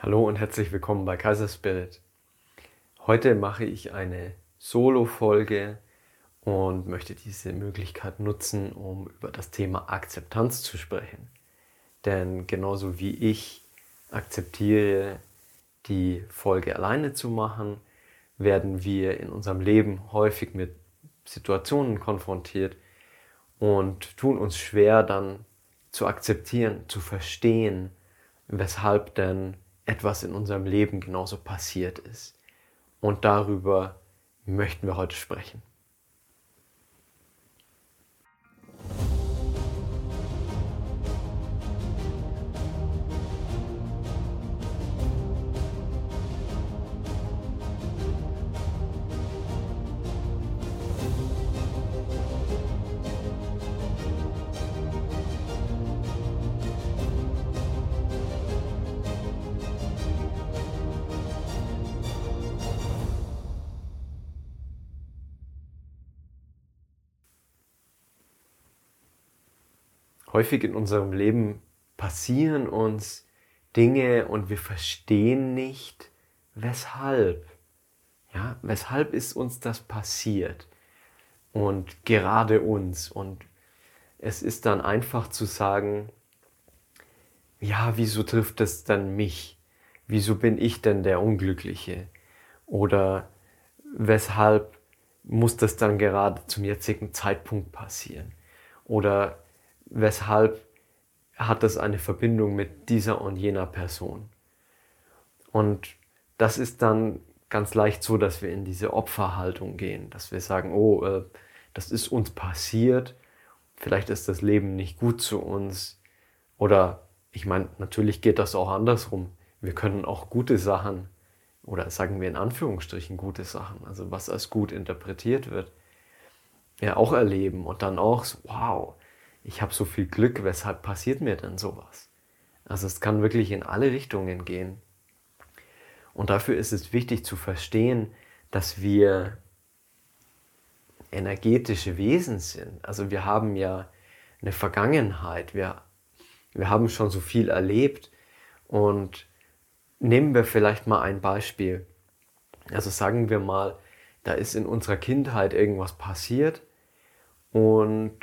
Hallo und herzlich willkommen bei Kaiser Spirit. Heute mache ich eine Solo-Folge und möchte diese Möglichkeit nutzen, um über das Thema Akzeptanz zu sprechen. Denn genauso wie ich akzeptiere, die Folge alleine zu machen, werden wir in unserem Leben häufig mit Situationen konfrontiert und tun uns schwer dann zu akzeptieren, zu verstehen, weshalb denn etwas in unserem Leben genauso passiert ist. Und darüber möchten wir heute sprechen. Häufig in unserem Leben passieren uns Dinge und wir verstehen nicht, weshalb. Ja, weshalb ist uns das passiert? Und gerade uns. Und es ist dann einfach zu sagen, ja, wieso trifft es dann mich? Wieso bin ich denn der Unglückliche? Oder weshalb muss das dann gerade zum jetzigen Zeitpunkt passieren? Oder weshalb hat das eine Verbindung mit dieser und jener Person. Und das ist dann ganz leicht so, dass wir in diese Opferhaltung gehen, dass wir sagen, oh, äh, das ist uns passiert, vielleicht ist das Leben nicht gut zu uns. Oder ich meine, natürlich geht das auch andersrum. Wir können auch gute Sachen oder sagen wir in Anführungsstrichen gute Sachen, also was als gut interpretiert wird, ja auch erleben und dann auch so, wow, ich habe so viel Glück, weshalb passiert mir denn sowas? Also es kann wirklich in alle Richtungen gehen. Und dafür ist es wichtig zu verstehen, dass wir energetische Wesen sind. Also wir haben ja eine Vergangenheit, wir, wir haben schon so viel erlebt und nehmen wir vielleicht mal ein Beispiel. Also sagen wir mal, da ist in unserer Kindheit irgendwas passiert und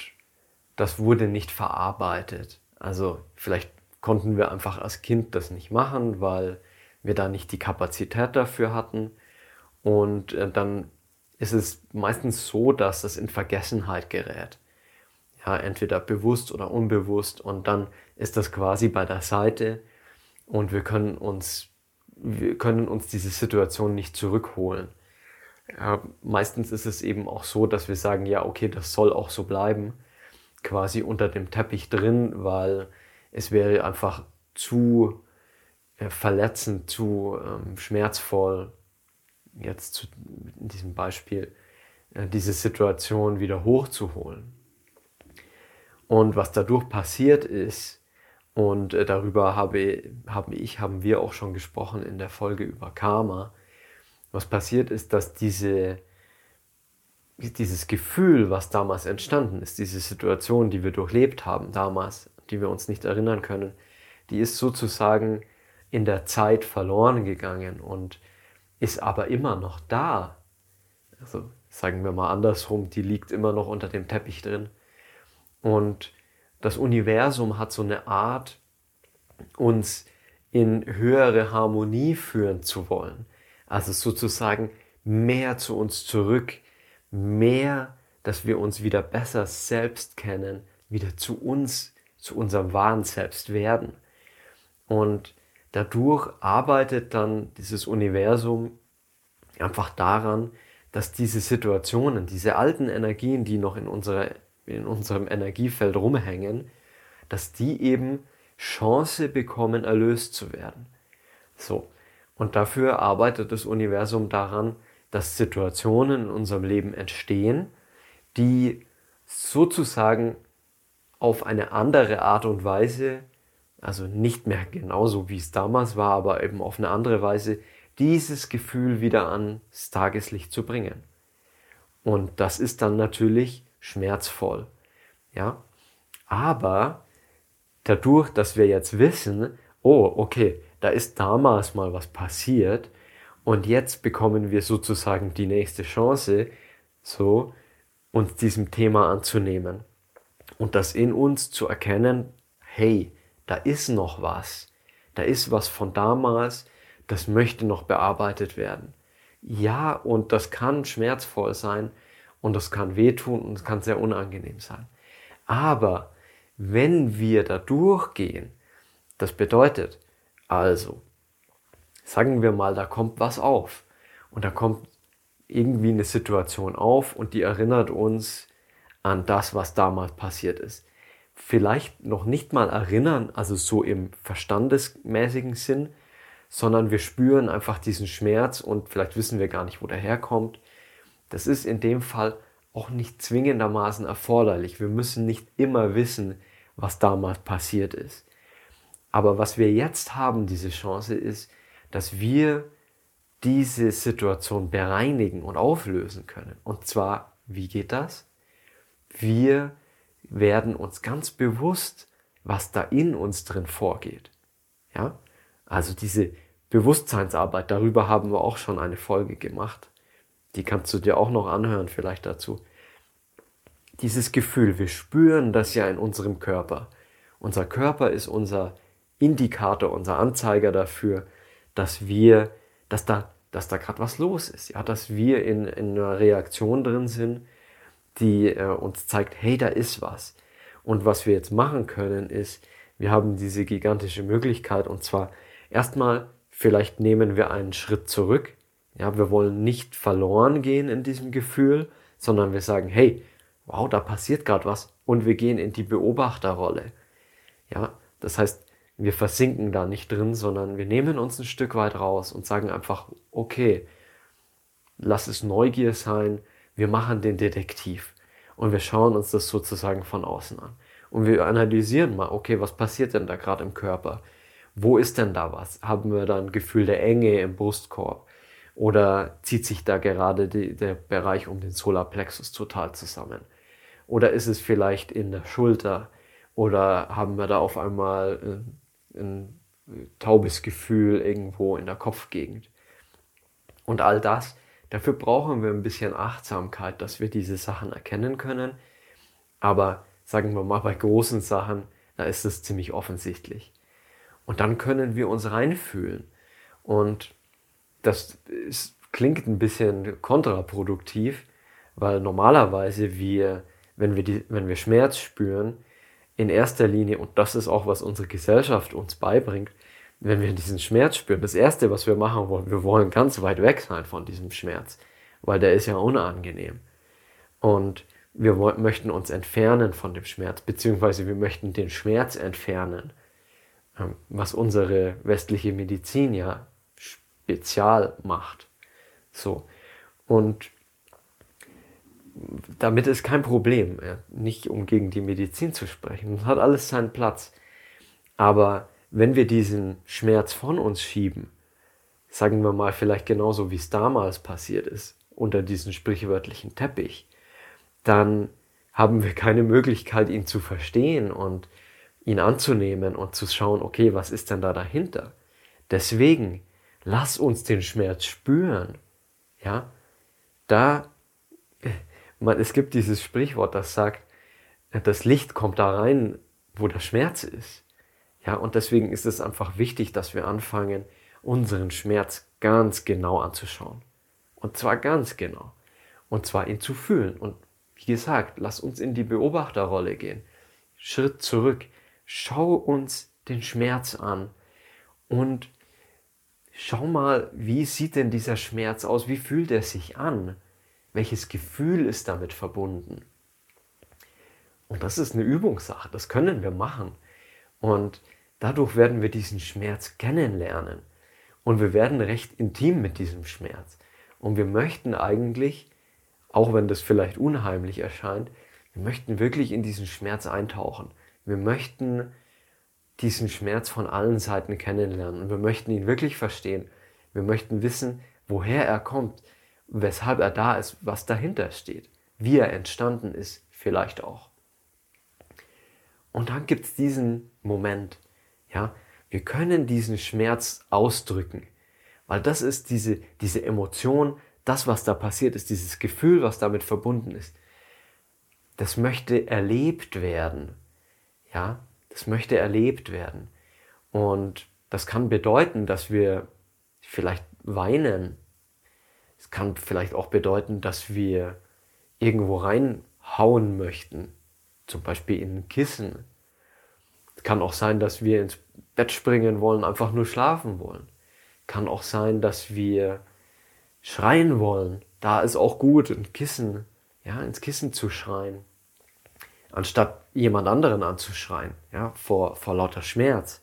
das wurde nicht verarbeitet. Also vielleicht konnten wir einfach als Kind das nicht machen, weil wir da nicht die Kapazität dafür hatten. Und äh, dann ist es meistens so, dass das in Vergessenheit gerät. Ja, entweder bewusst oder unbewusst. Und dann ist das quasi bei der Seite und wir können uns, wir können uns diese Situation nicht zurückholen. Ja, meistens ist es eben auch so, dass wir sagen, ja, okay, das soll auch so bleiben quasi unter dem Teppich drin, weil es wäre einfach zu äh, verletzend, zu ähm, schmerzvoll, jetzt zu, in diesem Beispiel, äh, diese Situation wieder hochzuholen. Und was dadurch passiert ist, und äh, darüber habe, habe ich, haben wir auch schon gesprochen in der Folge über Karma, was passiert ist, dass diese dieses Gefühl, was damals entstanden ist, diese Situation, die wir durchlebt haben damals, die wir uns nicht erinnern können, die ist sozusagen in der Zeit verloren gegangen und ist aber immer noch da. Also sagen wir mal andersrum, die liegt immer noch unter dem Teppich drin. Und das Universum hat so eine Art, uns in höhere Harmonie führen zu wollen. Also sozusagen mehr zu uns zurück mehr, dass wir uns wieder besser selbst kennen, wieder zu uns, zu unserem wahren Selbst werden. Und dadurch arbeitet dann dieses Universum einfach daran, dass diese Situationen, diese alten Energien, die noch in, unserer, in unserem Energiefeld rumhängen, dass die eben Chance bekommen, erlöst zu werden. So. Und dafür arbeitet das Universum daran, dass Situationen in unserem Leben entstehen, die sozusagen auf eine andere Art und Weise, also nicht mehr genauso wie es damals war, aber eben auf eine andere Weise, dieses Gefühl wieder ans Tageslicht zu bringen. Und das ist dann natürlich schmerzvoll. Ja? Aber dadurch, dass wir jetzt wissen, oh, okay, da ist damals mal was passiert und jetzt bekommen wir sozusagen die nächste Chance, so uns diesem Thema anzunehmen und das in uns zu erkennen, hey, da ist noch was, da ist was von damals, das möchte noch bearbeitet werden. Ja, und das kann schmerzvoll sein und das kann wehtun und es kann sehr unangenehm sein. Aber wenn wir da durchgehen, das bedeutet also, sagen wir mal, da kommt was auf und da kommt irgendwie eine Situation auf und die erinnert uns an das, was damals passiert ist. Vielleicht noch nicht mal erinnern, also so im verstandesmäßigen Sinn, sondern wir spüren einfach diesen Schmerz und vielleicht wissen wir gar nicht, wo der herkommt. Das ist in dem Fall auch nicht zwingendermaßen erforderlich. Wir müssen nicht immer wissen, was damals passiert ist. Aber was wir jetzt haben, diese Chance, ist, dass wir diese Situation bereinigen und auflösen können. Und zwar, wie geht das? Wir werden uns ganz bewusst, was da in uns drin vorgeht. Ja? Also diese Bewusstseinsarbeit, darüber haben wir auch schon eine Folge gemacht. Die kannst du dir auch noch anhören, vielleicht dazu. Dieses Gefühl, wir spüren das ja in unserem Körper. Unser Körper ist unser Indikator, unser Anzeiger dafür, dass wir, dass da, dass da gerade was los ist, ja, dass wir in, in einer Reaktion drin sind, die äh, uns zeigt, hey, da ist was. Und was wir jetzt machen können, ist, wir haben diese gigantische Möglichkeit und zwar erstmal Vielleicht nehmen wir einen Schritt zurück. Ja, wir wollen nicht verloren gehen in diesem Gefühl, sondern wir sagen, hey, wow, da passiert gerade was und wir gehen in die Beobachterrolle. Ja, das heißt, wir versinken da nicht drin, sondern wir nehmen uns ein Stück weit raus und sagen einfach, okay, lass es Neugier sein, wir machen den Detektiv und wir schauen uns das sozusagen von außen an. Und wir analysieren mal, okay, was passiert denn da gerade im Körper? wo ist denn da was? Haben wir da ein Gefühl der Enge im Brustkorb? Oder zieht sich da gerade die, der Bereich um den Solarplexus total zusammen? Oder ist es vielleicht in der Schulter? Oder haben wir da auf einmal ein, ein taubes Gefühl irgendwo in der Kopfgegend? Und all das, dafür brauchen wir ein bisschen Achtsamkeit, dass wir diese Sachen erkennen können. Aber sagen wir mal, bei großen Sachen, da ist es ziemlich offensichtlich. Und dann können wir uns reinfühlen. Und das ist, klingt ein bisschen kontraproduktiv, weil normalerweise wir, wenn wir, die, wenn wir Schmerz spüren, in erster Linie, und das ist auch, was unsere Gesellschaft uns beibringt, wenn wir diesen Schmerz spüren, das Erste, was wir machen wollen, wir wollen ganz weit weg sein von diesem Schmerz, weil der ist ja unangenehm. Und wir möchten uns entfernen von dem Schmerz, beziehungsweise wir möchten den Schmerz entfernen. Ähm, was unsere westliche Medizin ja spezial macht. So. Und damit ist kein Problem, nicht um gegen die Medizin zu sprechen. Das hat alles seinen Platz. Aber wenn wir diesen Schmerz von uns schieben, sagen wir mal vielleicht genauso wie es damals passiert ist, unter diesen sprichwörtlichen Teppich, dann haben wir keine Möglichkeit, ihn zu verstehen und ihn anzunehmen und zu schauen, okay, was ist denn da dahinter? Deswegen, lass uns den Schmerz spüren. Ja, da, man, es gibt dieses Sprichwort, das sagt, das Licht kommt da rein, wo der Schmerz ist. Ja, und deswegen ist es einfach wichtig, dass wir anfangen, unseren Schmerz ganz genau anzuschauen. Und zwar ganz genau. Und zwar ihn zu fühlen. Und wie gesagt, lass uns in die Beobachterrolle gehen. Schritt zurück schau uns den Schmerz an und schau mal, wie sieht denn dieser Schmerz aus? Wie fühlt er sich an? Welches Gefühl ist damit verbunden? Und das ist eine Übungssache, das können wir machen. Und dadurch werden wir diesen Schmerz kennenlernen. Und wir werden recht intim mit diesem Schmerz. Und wir möchten eigentlich, auch wenn das vielleicht unheimlich erscheint, wir möchten wirklich in diesen Schmerz eintauchen. Wir möchten diesen Schmerz von allen Seiten kennenlernen und wir möchten ihn wirklich verstehen. Wir möchten wissen, woher er kommt, weshalb er da ist, was dahinter steht, wie er entstanden ist, vielleicht auch. Und dann gibt es diesen Moment, ja, wir können diesen Schmerz ausdrücken. Weil das ist diese, diese Emotion, das, was da passiert ist, dieses Gefühl, was damit verbunden ist. Das möchte erlebt werden. Ja, das möchte erlebt werden. Und das kann bedeuten, dass wir vielleicht weinen. Es kann vielleicht auch bedeuten, dass wir irgendwo reinhauen möchten. Zum Beispiel in ein Kissen. Es kann auch sein, dass wir ins Bett springen wollen, einfach nur schlafen wollen. Kann auch sein, dass wir schreien wollen. Da ist auch gut, ein Kissen, ja, ins Kissen zu schreien. Anstatt jemand anderen anzuschreien, ja, vor, vor lauter Schmerz.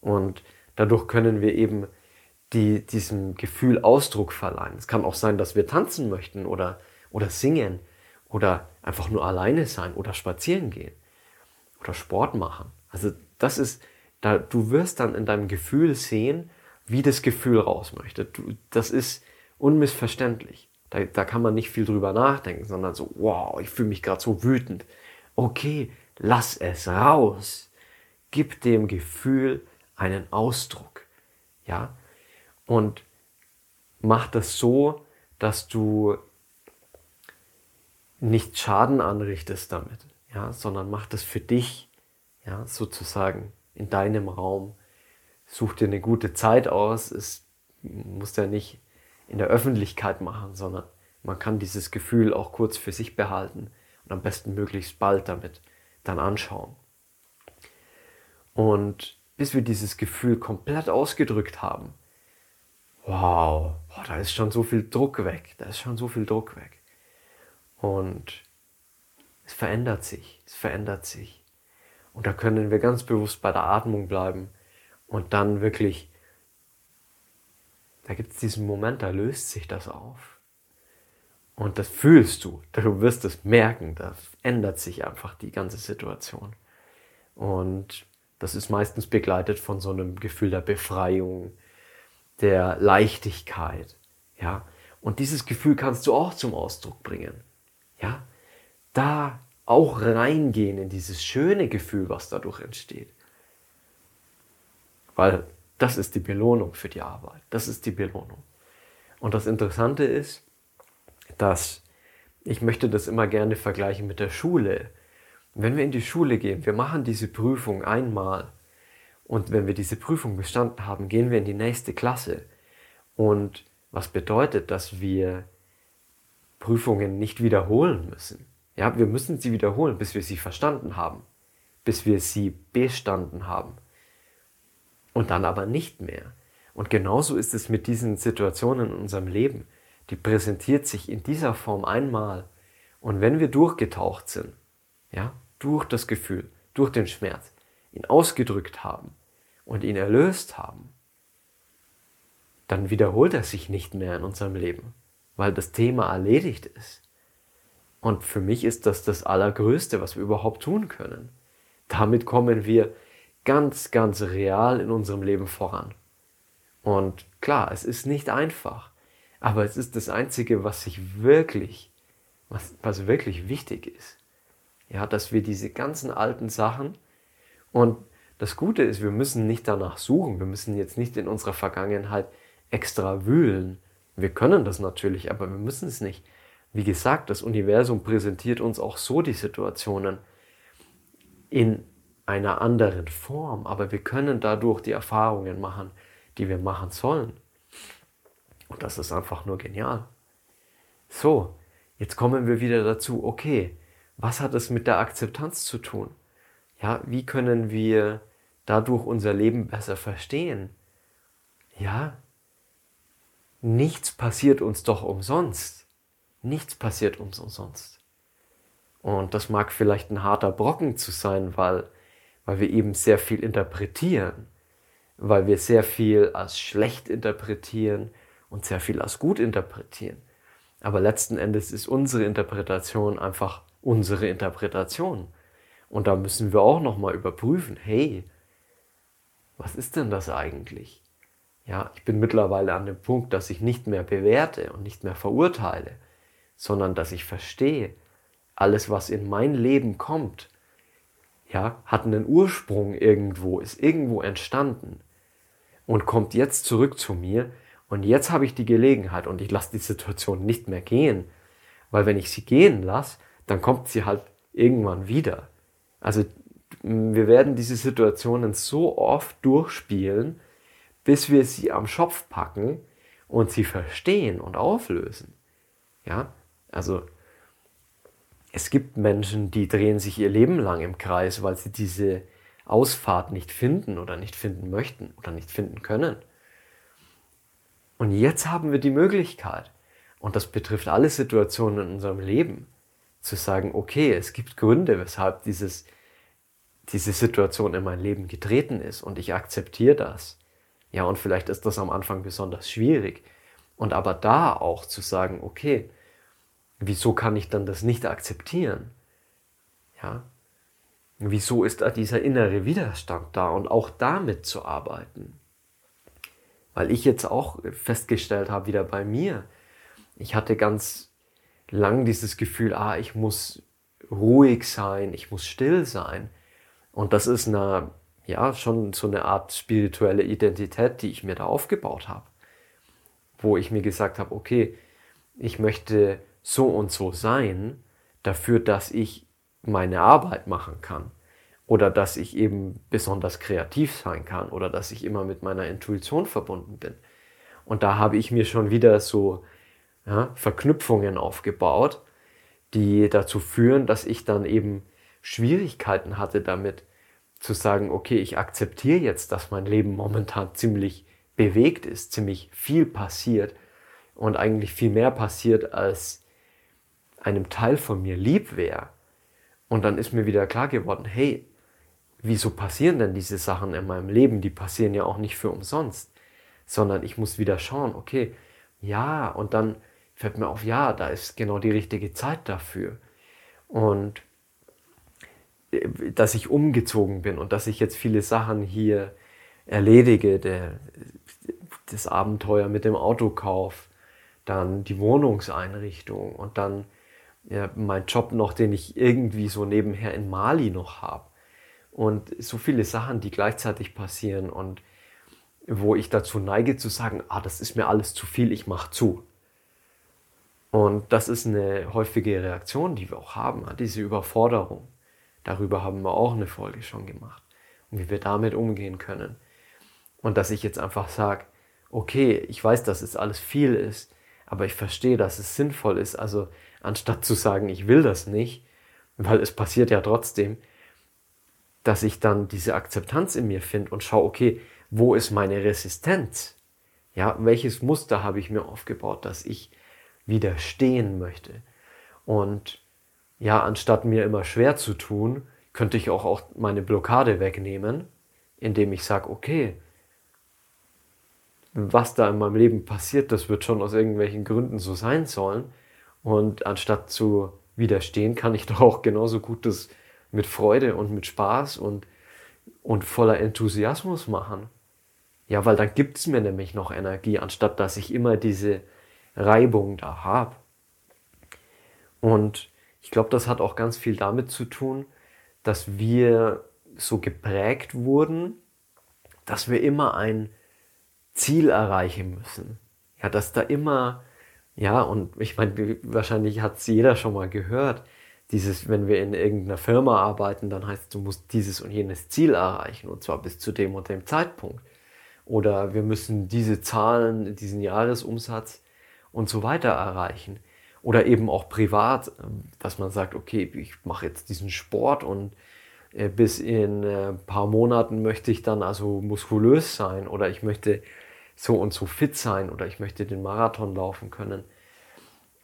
Und dadurch können wir eben die, diesem Gefühl Ausdruck verleihen. Es kann auch sein, dass wir tanzen möchten oder, oder singen oder einfach nur alleine sein oder spazieren gehen oder Sport machen. Also das ist, da, du wirst dann in deinem Gefühl sehen, wie das Gefühl raus möchte. Du, das ist unmissverständlich. Da, da kann man nicht viel drüber nachdenken, sondern so, wow, ich fühle mich gerade so wütend. Okay, lass es raus. Gib dem Gefühl einen Ausdruck. Ja? Und mach das so, dass du nicht Schaden anrichtest damit, ja, sondern mach das für dich, ja, sozusagen in deinem Raum. Such dir eine gute Zeit aus. Es muss ja nicht in der Öffentlichkeit machen, sondern man kann dieses Gefühl auch kurz für sich behalten und am besten möglichst bald damit dann anschauen. Und bis wir dieses Gefühl komplett ausgedrückt haben, wow, boah, da ist schon so viel Druck weg, da ist schon so viel Druck weg. Und es verändert sich, es verändert sich. Und da können wir ganz bewusst bei der Atmung bleiben und dann wirklich, da gibt es diesen Moment, da löst sich das auf. Und das fühlst du, du wirst es merken, da ändert sich einfach die ganze Situation. Und das ist meistens begleitet von so einem Gefühl der Befreiung, der Leichtigkeit, ja. Und dieses Gefühl kannst du auch zum Ausdruck bringen, ja. Da auch reingehen in dieses schöne Gefühl, was dadurch entsteht. Weil das ist die Belohnung für die Arbeit. Das ist die Belohnung. Und das Interessante ist, dass ich möchte das immer gerne vergleichen mit der Schule. Wenn wir in die Schule gehen, wir machen diese Prüfung einmal und wenn wir diese Prüfung bestanden haben, gehen wir in die nächste Klasse. Und was bedeutet, dass wir Prüfungen nicht wiederholen müssen? Ja, wir müssen sie wiederholen, bis wir sie verstanden haben, bis wir sie bestanden haben. Und dann aber nicht mehr. Und genauso ist es mit diesen Situationen in unserem Leben. Die präsentiert sich in dieser Form einmal. Und wenn wir durchgetaucht sind, ja, durch das Gefühl, durch den Schmerz, ihn ausgedrückt haben und ihn erlöst haben, dann wiederholt er sich nicht mehr in unserem Leben, weil das Thema erledigt ist. Und für mich ist das das Allergrößte, was wir überhaupt tun können. Damit kommen wir ganz, ganz real in unserem Leben voran. Und klar, es ist nicht einfach, aber es ist das Einzige, was sich wirklich, was, was wirklich wichtig ist. Ja, dass wir diese ganzen alten Sachen und das Gute ist, wir müssen nicht danach suchen, wir müssen jetzt nicht in unserer Vergangenheit extra wühlen. Wir können das natürlich, aber wir müssen es nicht. Wie gesagt, das Universum präsentiert uns auch so die Situationen in einer anderen Form, aber wir können dadurch die Erfahrungen machen, die wir machen sollen. Und das ist einfach nur genial. So, jetzt kommen wir wieder dazu, okay, was hat es mit der Akzeptanz zu tun? Ja, wie können wir dadurch unser Leben besser verstehen? Ja, nichts passiert uns doch umsonst. Nichts passiert uns umsonst. Und das mag vielleicht ein harter Brocken zu sein, weil, weil wir eben sehr viel interpretieren, weil wir sehr viel als schlecht interpretieren und sehr viel als gut interpretieren. Aber letzten Endes ist unsere Interpretation einfach unsere Interpretation. Und da müssen wir auch nochmal überprüfen, hey, was ist denn das eigentlich? Ja, ich bin mittlerweile an dem Punkt, dass ich nicht mehr bewerte und nicht mehr verurteile, sondern dass ich verstehe, alles, was in mein Leben kommt, ja, hat einen Ursprung irgendwo, ist irgendwo entstanden und kommt jetzt zurück zu mir und jetzt habe ich die Gelegenheit und ich lasse die Situation nicht mehr gehen, weil wenn ich sie gehen lasse, dann kommt sie halt irgendwann wieder. Also wir werden diese Situationen so oft durchspielen, bis wir sie am Schopf packen und sie verstehen und auflösen. Ja, also es gibt Menschen, die drehen sich ihr Leben lang im Kreis, weil sie diese Ausfahrt nicht finden oder nicht finden möchten oder nicht finden können. Und jetzt haben wir die Möglichkeit, und das betrifft alle Situationen in unserem Leben, zu sagen, okay, es gibt Gründe, weshalb dieses, diese Situation in mein Leben getreten ist und ich akzeptiere das. Ja, und vielleicht ist das am Anfang besonders schwierig. Und aber da auch zu sagen, okay, wieso kann ich dann das nicht akzeptieren? Ja? Wieso ist da dieser innere Widerstand da und auch damit zu arbeiten? Weil ich jetzt auch festgestellt habe, wieder bei mir, ich hatte ganz lang dieses Gefühl, ah, ich muss ruhig sein, ich muss still sein. Und das ist eine, ja, schon so eine Art spirituelle Identität, die ich mir da aufgebaut habe. Wo ich mir gesagt habe, okay, ich möchte so und so sein, dafür, dass ich meine Arbeit machen kann. Oder dass ich eben besonders kreativ sein kann. Oder dass ich immer mit meiner Intuition verbunden bin. Und da habe ich mir schon wieder so ja, Verknüpfungen aufgebaut, die dazu führen, dass ich dann eben Schwierigkeiten hatte damit zu sagen, okay, ich akzeptiere jetzt, dass mein Leben momentan ziemlich bewegt ist, ziemlich viel passiert und eigentlich viel mehr passiert, als einem Teil von mir lieb wäre. Und dann ist mir wieder klar geworden, hey, wieso passieren denn diese Sachen in meinem Leben? Die passieren ja auch nicht für umsonst, sondern ich muss wieder schauen, okay, ja, und dann fällt mir auf, ja, da ist genau die richtige Zeit dafür. Und äh, dass ich umgezogen bin und dass ich jetzt viele Sachen hier erledige, der, das Abenteuer mit dem Autokauf, dann die Wohnungseinrichtung und dann ja, mein Job noch, den ich irgendwie so nebenher in Mali noch habe. Und so viele Sachen, die gleichzeitig passieren und wo ich dazu neige zu sagen, ah, das ist mir alles zu viel, ich mache zu. Und das ist eine häufige Reaktion, die wir auch haben, diese Überforderung. Darüber haben wir auch eine Folge schon gemacht und wie wir damit umgehen können. Und dass ich jetzt einfach sage, okay, ich weiß, dass es alles viel ist, aber ich verstehe, dass es sinnvoll ist. Also anstatt zu sagen, ich will das nicht, weil es passiert ja trotzdem, dass ich dann diese Akzeptanz in mir finde und schaue, okay, wo ist meine Resistenz? Ja, welches Muster habe ich mir aufgebaut, dass ich widerstehen möchte. Und ja, anstatt mir immer schwer zu tun, könnte ich auch, auch meine Blockade wegnehmen, indem ich sage, okay, was da in meinem Leben passiert, das wird schon aus irgendwelchen Gründen so sein sollen. Und anstatt zu widerstehen, kann ich doch auch genauso gut das mit Freude und mit Spaß und, und voller Enthusiasmus machen. Ja, weil dann gibt es mir nämlich noch Energie, anstatt dass ich immer diese Reibung da habe. Und ich glaube, das hat auch ganz viel damit zu tun, dass wir so geprägt wurden, dass wir immer ein Ziel erreichen müssen. Ja, dass da immer, ja, und ich meine, wahrscheinlich hat es jeder schon mal gehört, dieses, wenn wir in irgendeiner Firma arbeiten, dann heißt es, du musst dieses und jenes Ziel erreichen, und zwar bis zu dem und dem Zeitpunkt. Oder wir müssen diese Zahlen, diesen Jahresumsatz und so weiter erreichen. Oder eben auch privat, ähm, dass man sagt, okay, ich mache jetzt diesen Sport und äh, bis in ein äh, paar Monaten möchte ich dann also muskulös sein oder ich möchte so und so fit sein oder ich möchte den Marathon laufen können.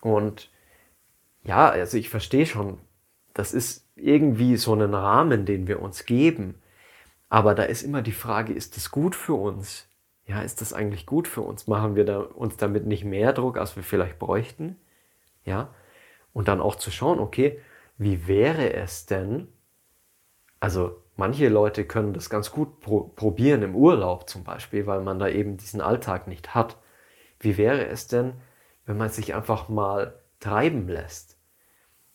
Und ja, also ich verstehe schon, das ist irgendwie so ein Rahmen, den wir uns geben. Aber da ist immer die Frage, ist das gut für uns? Ja, ist das eigentlich gut für uns? Machen wir da, uns damit nicht mehr Druck, als wir vielleicht bräuchten? Ja, und dann auch zu schauen, okay, wie wäre es denn? Also manche Leute können das ganz gut pro probieren im Urlaub zum Beispiel, weil man da eben diesen Alltag nicht hat. Wie wäre es denn, wenn man sich einfach mal treiben lässt?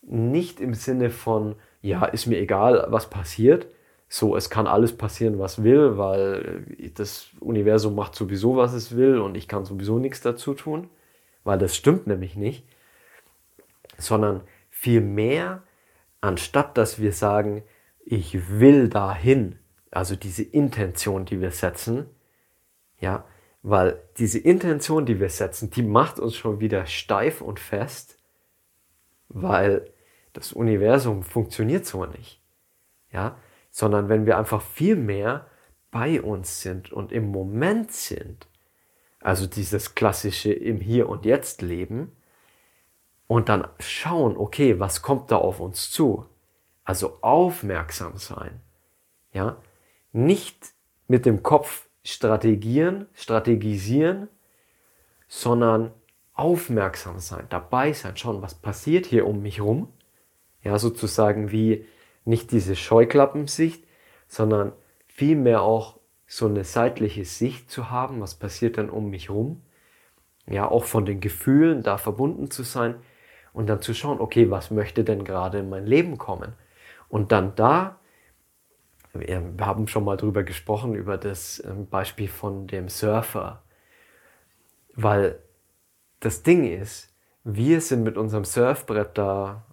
Nicht im Sinne von, ja, ist mir egal, was passiert. So, es kann alles passieren, was will, weil das Universum macht sowieso, was es will und ich kann sowieso nichts dazu tun, weil das stimmt nämlich nicht, sondern vielmehr, anstatt dass wir sagen, ich will dahin, also diese Intention, die wir setzen, ja, weil diese Intention, die wir setzen, die macht uns schon wieder steif und fest, weil das Universum funktioniert so nicht. Ja, sondern wenn wir einfach viel mehr bei uns sind und im Moment sind, also dieses klassische im Hier und Jetzt leben, und dann schauen, okay, was kommt da auf uns zu? Also aufmerksam sein. Ja, nicht mit dem Kopf strategieren, strategisieren, sondern aufmerksam sein, dabei sein, schauen, was passiert hier um mich rum. Ja, sozusagen wie nicht diese Scheuklappensicht, sondern vielmehr auch so eine seitliche Sicht zu haben, was passiert dann um mich rum. Ja, auch von den Gefühlen da verbunden zu sein und dann zu schauen, okay, was möchte denn gerade in mein Leben kommen? Und dann da, wir haben schon mal drüber gesprochen, über das ähm, Beispiel von dem Surfer, weil das Ding ist, wir sind mit unserem Surfbrett da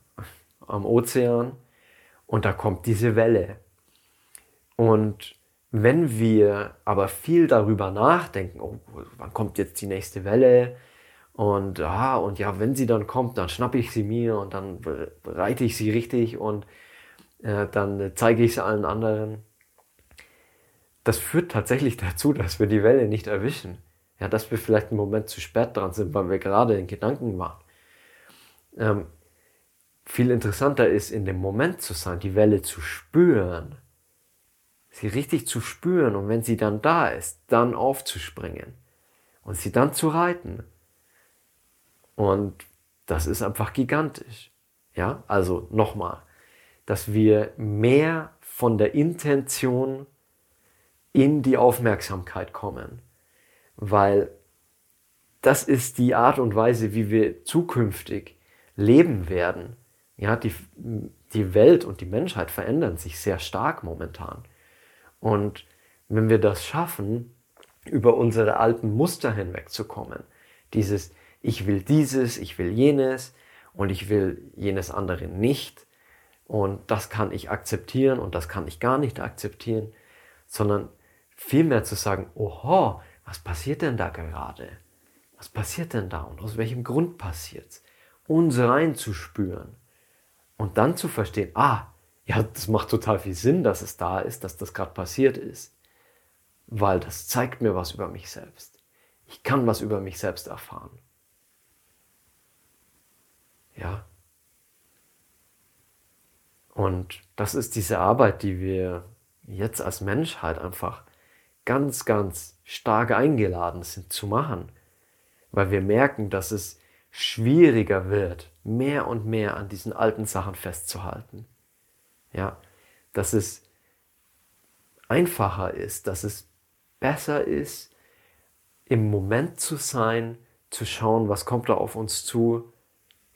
am Ozean und da kommt diese Welle. Und wenn wir aber viel darüber nachdenken, oh, wann kommt jetzt die nächste Welle? Und, ah, und ja, wenn sie dann kommt, dann schnappe ich sie mir und dann reite ich sie richtig und äh, dann zeige ich sie allen anderen. Das führt tatsächlich dazu, dass wir die Welle nicht erwischen. Ja, dass wir vielleicht einen Moment zu spät dran sind, weil wir gerade in Gedanken waren. Ähm, viel interessanter ist, in dem Moment zu sein, die Welle zu spüren, sie richtig zu spüren und wenn sie dann da ist, dann aufzuspringen und sie dann zu reiten. Und das ist einfach gigantisch. Ja, also nochmal, dass wir mehr von der Intention in die Aufmerksamkeit kommen, weil das ist die Art und Weise, wie wir zukünftig leben werden. Ja, die, die Welt und die Menschheit verändern sich sehr stark momentan. Und wenn wir das schaffen, über unsere alten Muster hinwegzukommen, dieses ich will dieses, ich will jenes und ich will jenes andere nicht und das kann ich akzeptieren und das kann ich gar nicht akzeptieren, sondern vielmehr zu sagen, oho, was passiert denn da gerade? Was passiert denn da und aus welchem Grund passiert's? Uns reinzuspüren und dann zu verstehen, ah, ja, das macht total viel Sinn, dass es da ist, dass das gerade passiert ist, weil das zeigt mir was über mich selbst. Ich kann was über mich selbst erfahren. Ja. Und das ist diese Arbeit, die wir jetzt als Menschheit einfach ganz, ganz stark eingeladen sind zu machen, weil wir merken, dass es schwieriger wird, mehr und mehr an diesen alten Sachen festzuhalten. Ja, dass es einfacher ist, dass es besser ist, im Moment zu sein, zu schauen, was kommt da auf uns zu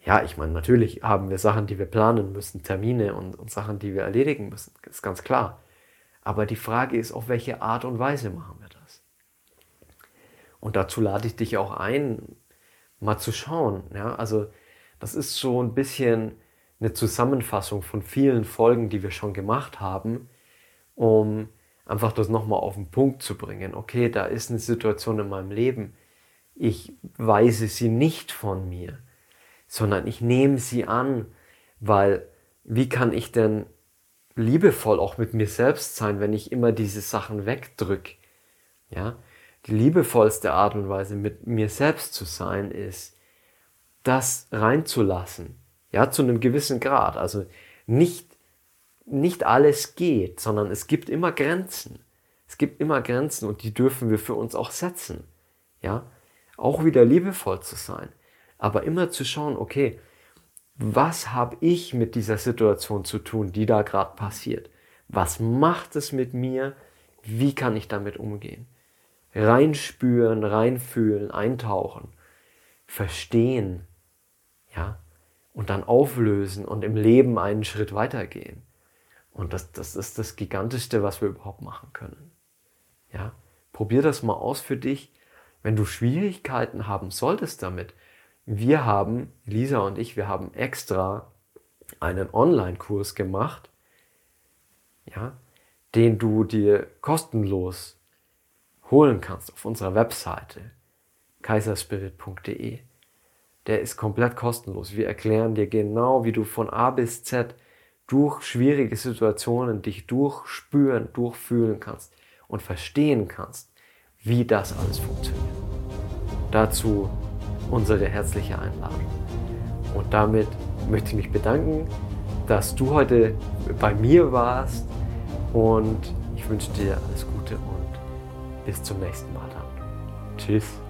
ja, ich meine, natürlich haben wir Sachen, die wir planen müssen, Termine und, und Sachen, die wir erledigen müssen, ist ganz klar. Aber die Frage ist, auf welche Art und Weise machen wir das? Und dazu lade ich dich auch ein, mal zu schauen. Ja? Also das ist so ein bisschen eine Zusammenfassung von vielen Folgen, die wir schon gemacht haben, um einfach das nochmal auf den Punkt zu bringen. Okay, da ist eine Situation in meinem Leben, ich weise sie nicht von mir sondern ich nehme sie an, weil wie kann ich denn liebevoll auch mit mir selbst sein, wenn ich immer diese Sachen wegdrücke? Ja, die liebevollste Art und Weise mit mir selbst zu sein ist, das reinzulassen. Ja, zu einem gewissen Grad. Also nicht, nicht alles geht, sondern es gibt immer Grenzen. Es gibt immer Grenzen und die dürfen wir für uns auch setzen. Ja, auch wieder liebevoll zu sein aber immer zu schauen, okay, was habe ich mit dieser Situation zu tun, die da gerade passiert? Was macht es mit mir? Wie kann ich damit umgehen? Reinspüren, reinfühlen, eintauchen, verstehen, ja, und dann auflösen und im Leben einen Schritt weitergehen. Und das, das ist das Gigantischste, was wir überhaupt machen können. Ja? Probier das mal aus für dich. Wenn du Schwierigkeiten haben solltest damit, wir haben, Lisa und ich, wir haben extra einen Online-Kurs gemacht, ja, den du dir kostenlos holen kannst auf unserer Webseite kaiserspirit.de. Der ist komplett kostenlos. Wir erklären dir genau, wie du von A bis Z durch schwierige Situationen dich durchspüren, durchfühlen kannst und verstehen kannst, wie das alles funktioniert. Dazu unsere herzliche Einladung. Und damit möchte ich mich bedanken, dass du heute bei mir warst und ich wünsche dir alles Gute und bis zum nächsten Mal dann. Tschüss.